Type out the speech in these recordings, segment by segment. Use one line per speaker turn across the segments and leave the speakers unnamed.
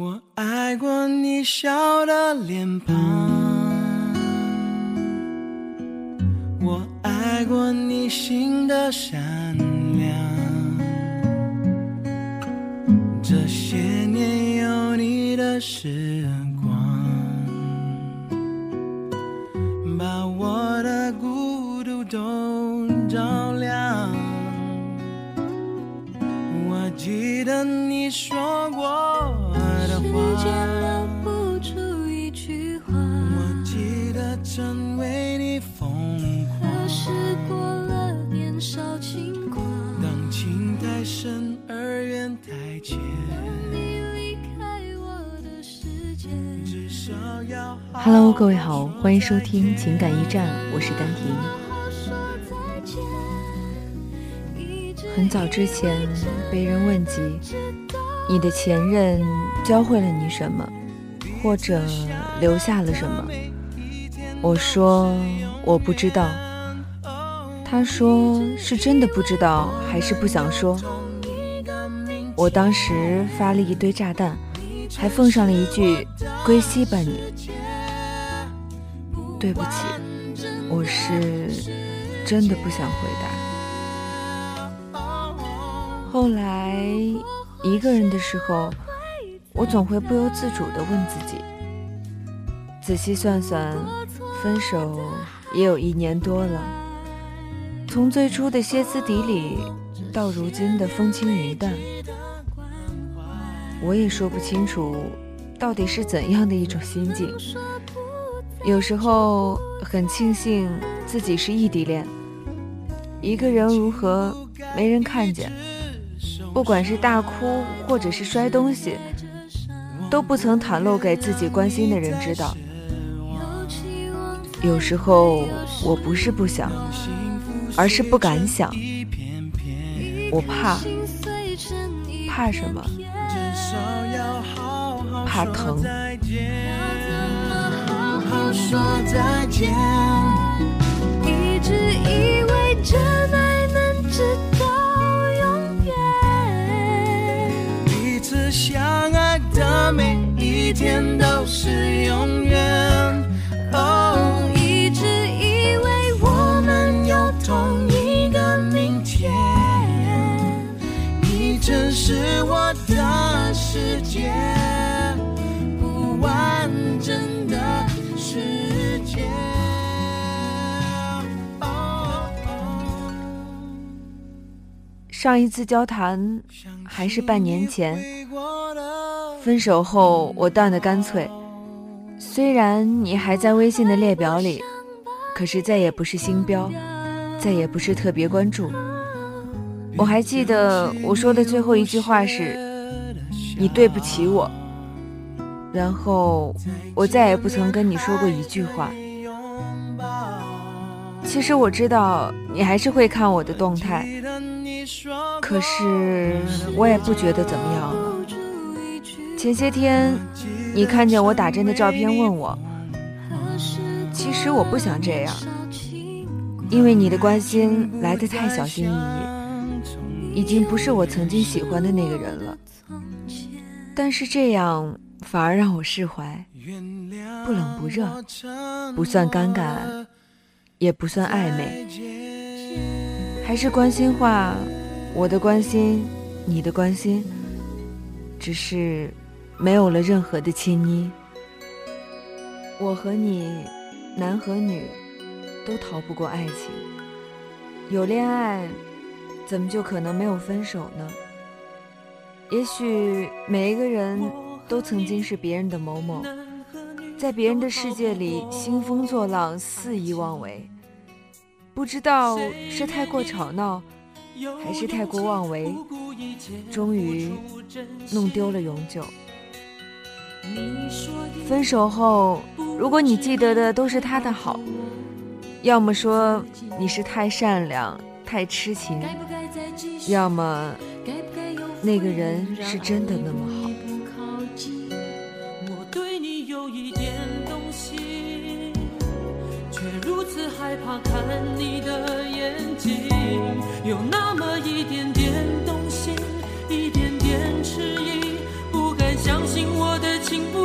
我爱过你笑的脸庞，我爱过你心的善良。这些年有你的时光，把我的孤独都照亮。我记得你说过。
Hello，各位好，欢迎收听情感驿站，我是丹婷。很早之前被人问及你的前任教会了你什么，或者留下了什么，我说我不知道。他说是真的不知道，还是不想说？我当时发了一堆炸弹，还奉上了一句“归西吧你”。对不起，我是真的不想回答。后来一个人的时候，我总会不由自主地问自己：仔细算算，分手也有一年多了。从最初的歇斯底里，到如今的风轻云淡，我也说不清楚到底是怎样的一种心境。有时候很庆幸自己是异地恋，一个人如何没人看见，不管是大哭或者是摔东西，都不曾袒露给自己关心的人知道。有时候我不是不想，而是不敢想，我怕，怕什么？怕疼。
好说再见，天都是永远。哦，
一直以为我们有
同一个明天，你真是我的世界，不完整的世界。
上一次交谈还是半年前，分手后我淡的干脆。虽然你还在微信的列表里，可是再也不是星标，再也不是特别关注。我还记得我说的最后一句话是“你对不起我”，然后我再也不曾跟你说过一句话。其实我知道你还是会看我的动态，可是我也不觉得怎么样了。前些天，你看见我打针的照片，问我，其实我不想这样，因为你的关心来得太小心翼翼，已经不是我曾经喜欢的那个人了。但是这样反而让我释怀，不冷不热，不算尴尬，也不算暧昧，还是关心话，我的关心，你的关心，只是没有了任何的亲昵。我和你，男和女，都逃不过爱情。有恋爱，怎么就可能没有分手呢？也许每一个人都曾经是别人的某某，在别人的世界里兴风作浪、肆意妄为。不知道是太过吵闹，还是太过妄为，终于弄丢了永久。分手后，如果你记得的都是他的好，要么说你是太善良、太痴情，要么那个人是真的那么好。
我对你有一点动心，却如此害怕看你的眼睛，有那么一点点动心，一点点迟疑，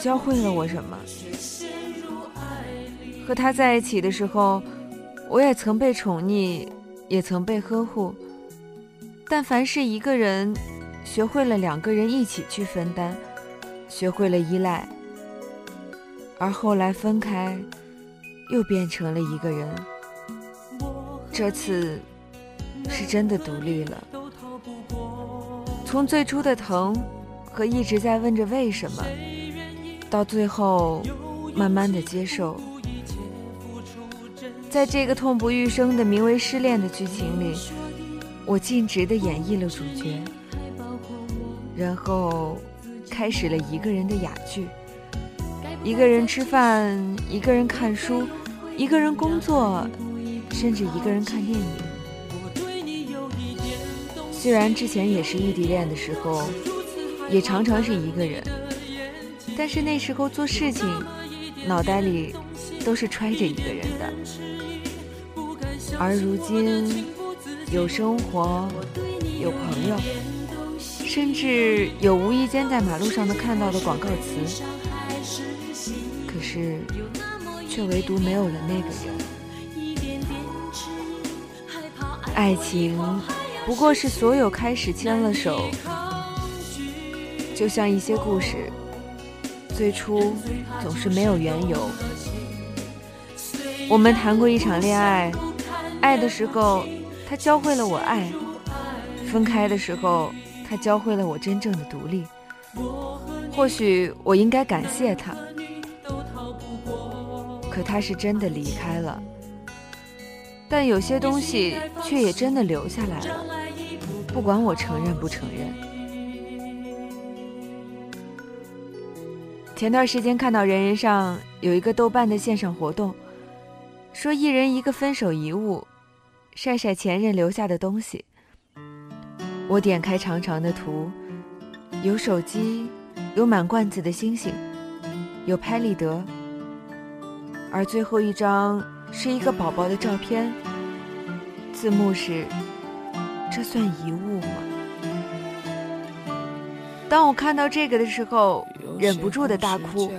教会了我什么？和他在一起的时候，我也曾被宠溺，也曾被呵护。但凡是一个人，学会了两个人一起去分担，学会了依赖，而后来分开，又变成了一个人。这次是真的独立了。从最初的疼和一直在问着为什么，到最后慢慢的接受。在这个痛不欲生的名为失恋的剧情里，我尽职的演绎了主角，然后开始了一个人的哑剧。一个人吃饭，一个人看书，一个人工作，甚至一个人看电影。虽然之前也是异地恋的时候，也常常是一个人，但是那时候做事情，脑袋里都是揣着一个人的。而如今，有生活，有朋友，甚至有无意间在马路上的看到的广告词，可是，却唯独没有了那个人。爱情不过是所有开始牵了手，就像一些故事，最初总是没有缘由。我们谈过一场恋爱，爱的时候他教会了我爱，分开的时候他教会了我真正的独立。或许我应该感谢他，可他是真的离开了。但有些东西却也真的留下来了，不管我承认不承认。前段时间看到人人上有一个豆瓣的线上活动，说一人一个分手遗物，晒晒前任留下的东西。我点开长长的图，有手机，有满罐子的星星，有拍立得，而最后一张。是一个宝宝的照片，字幕是：“这算遗物吗？”当我看到这个的时候，忍不住的大哭。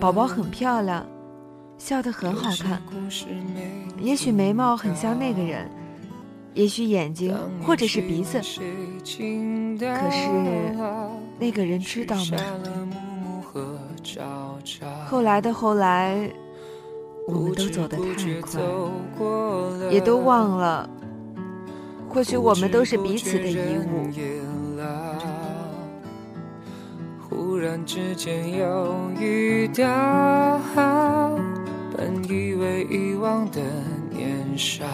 宝宝很漂亮，笑得很好看，也许眉毛很像那个人，也许眼睛或者是鼻子，可是那个人知道吗？后来的后来。我们都走得太快，也都忘了，或许我们都是彼此的遗物。忽然之间又遇到，本以为遗忘的年少，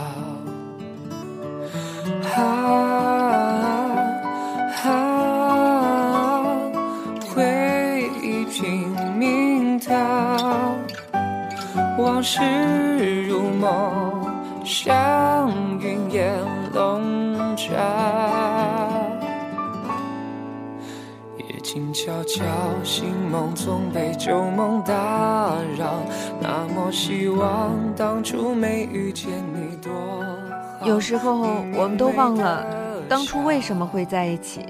啊啊回忆拼命逃。往事如梦，像云烟笼罩。静悄悄，醒梦总被旧梦打扰。那么希望当初没遇见你多有时候我们都忘了当初为什么会在一起。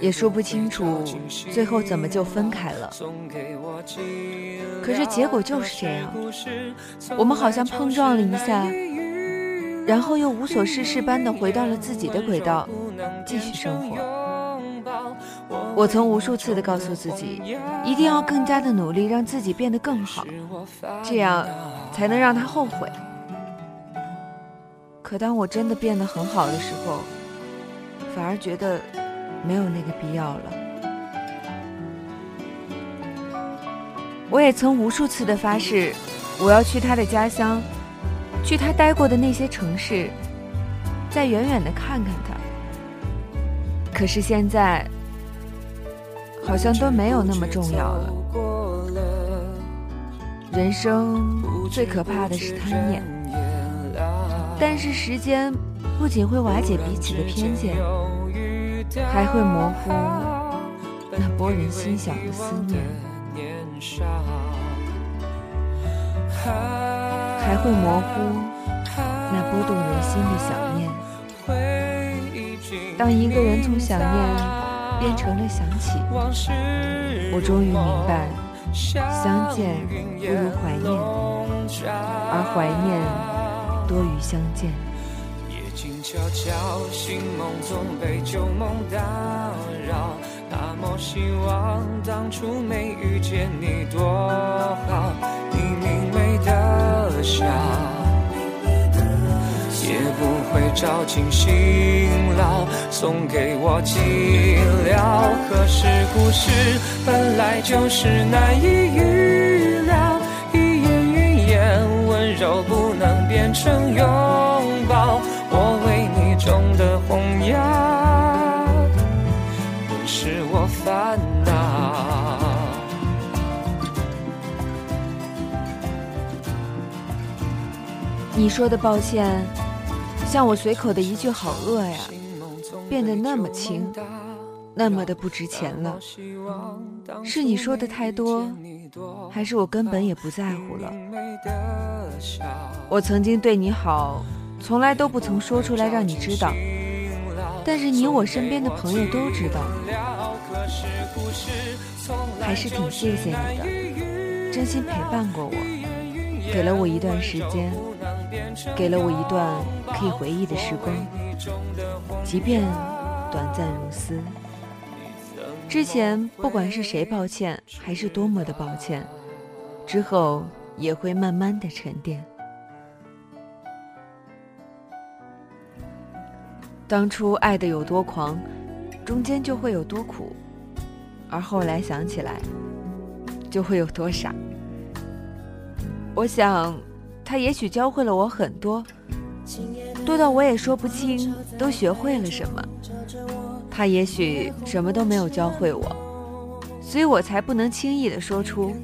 也说不清楚最后怎么就分开了，可是结果就是这样。我们好像碰撞了一下，然后又无所事事般的回到了自己的轨道，继续生活。我曾无数次的告诉自己，一定要更加的努力，让自己变得更好，这样才能让他后悔。可当我真的变得很好的时候，反而觉得。没有那个必要了。我也曾无数次的发誓，我要去他的家乡，去他待过的那些城市，再远远的看看他。可是现在，好像都没有那么重要了。人生最可怕的是贪念，但是时间不仅会瓦解彼此的偏见，还会模糊那拨人心想的思念，还会模糊那拨动人心的想念。当一个人从想念变成了想起，我终于明白，相见不如怀念，而怀念多于相见。
悄悄，醒梦总被旧梦打扰。那么希望当初没遇见你多好，你明媚的笑，也不会找尽辛劳送给我寂寥。可是故事本来就是难以预料，一言语言温柔不能变成拥抱。我为你种的红芽，都是我烦恼。
你说的抱歉，像我随口的一句“好饿呀”，变得那么轻，那么的不值钱了。是你说的太多，还是我根本也不在乎了？我曾经对你好。从来都不曾说出来让你知道，但是你我身边的朋友都知道，还是挺谢谢你的，真心陪伴过我，给了我一段时间，给了我一段可以回忆的时光，即便短暂如斯。之前不管是谁抱歉，还是多么的抱歉，之后也会慢慢的沉淀。当初爱的有多狂，中间就会有多苦，而后来想起来，就会有多傻。我想，他也许教会了我很多，多到我也说不清都学会了什么。他也许什么都没有教会我，所以我才不能轻易的说出。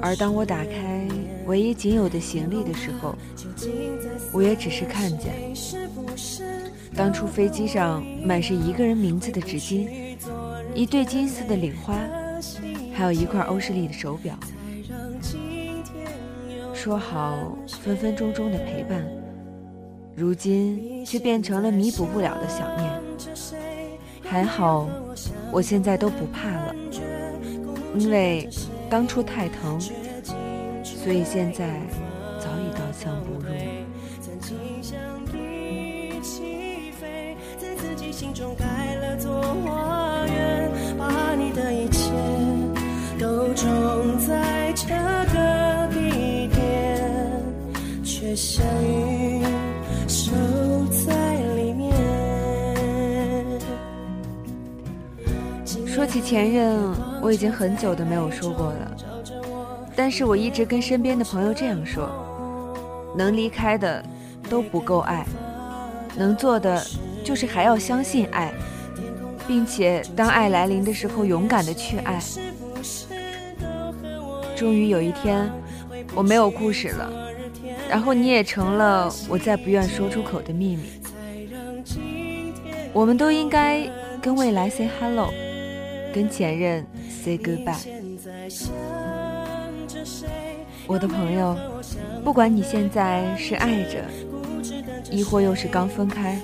而当我打开唯一仅有的行李的时候，我也只是看见，当初飞机上满是一个人名字的纸巾，一对金丝的领花，还有一块欧诗丽的手表。说好分分钟钟的陪伴，如今却变成了弥补不了的想念。还好，我现在都不怕了，因为当初太疼，所以现在。想不入。曾经相依起飞，在自己心中盖了座花园，把你的一切都种在这相遇守在里面。说起前任，我已经很久都没有说过了，但是我一直跟身边的朋友这样说。能离开的都不够爱，能做的就是还要相信爱，并且当爱来临的时候，勇敢的去爱。终于有一天，我没有故事了，然后你也成了我再不愿说出口的秘密。我们都应该跟未来 say hello，跟前任 say goodbye。我的朋友。不管你现在是爱着，亦或又是刚分开，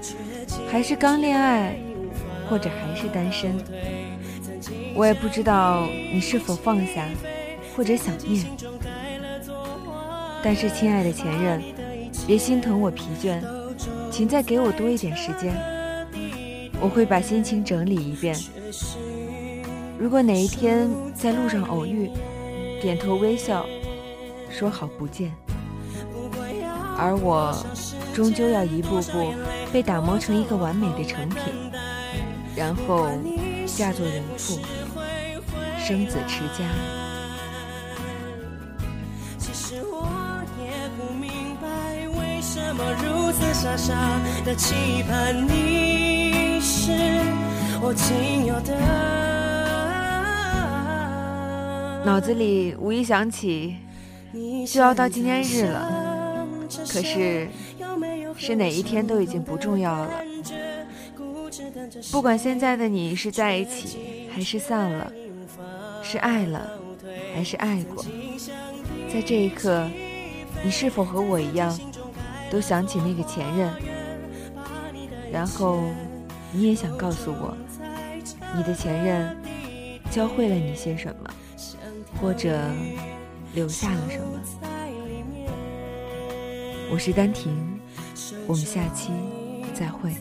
还是刚恋爱，或者还是单身，我也不知道你是否放下，或者想念。但是，亲爱的前任，别心疼我疲倦，请再给我多一点时间，我会把心情整理一遍。如果哪一天在路上偶遇，点头微笑，说好不见。而我终究要一步步被打磨成一个完美的成品，然后嫁作人妇，生子持家。傻傻的期盼你是我仅有的。脑子里无意想起，就要到纪念日了。可是，是哪一天都已经不重要了。不管现在的你是在一起还是散了，是爱了还是爱过，在这一刻，你是否和我一样，都想起那个前任？然后，你也想告诉我，你的前任教会了你些什么，或者留下了什么？我是丹婷，我们下期再会。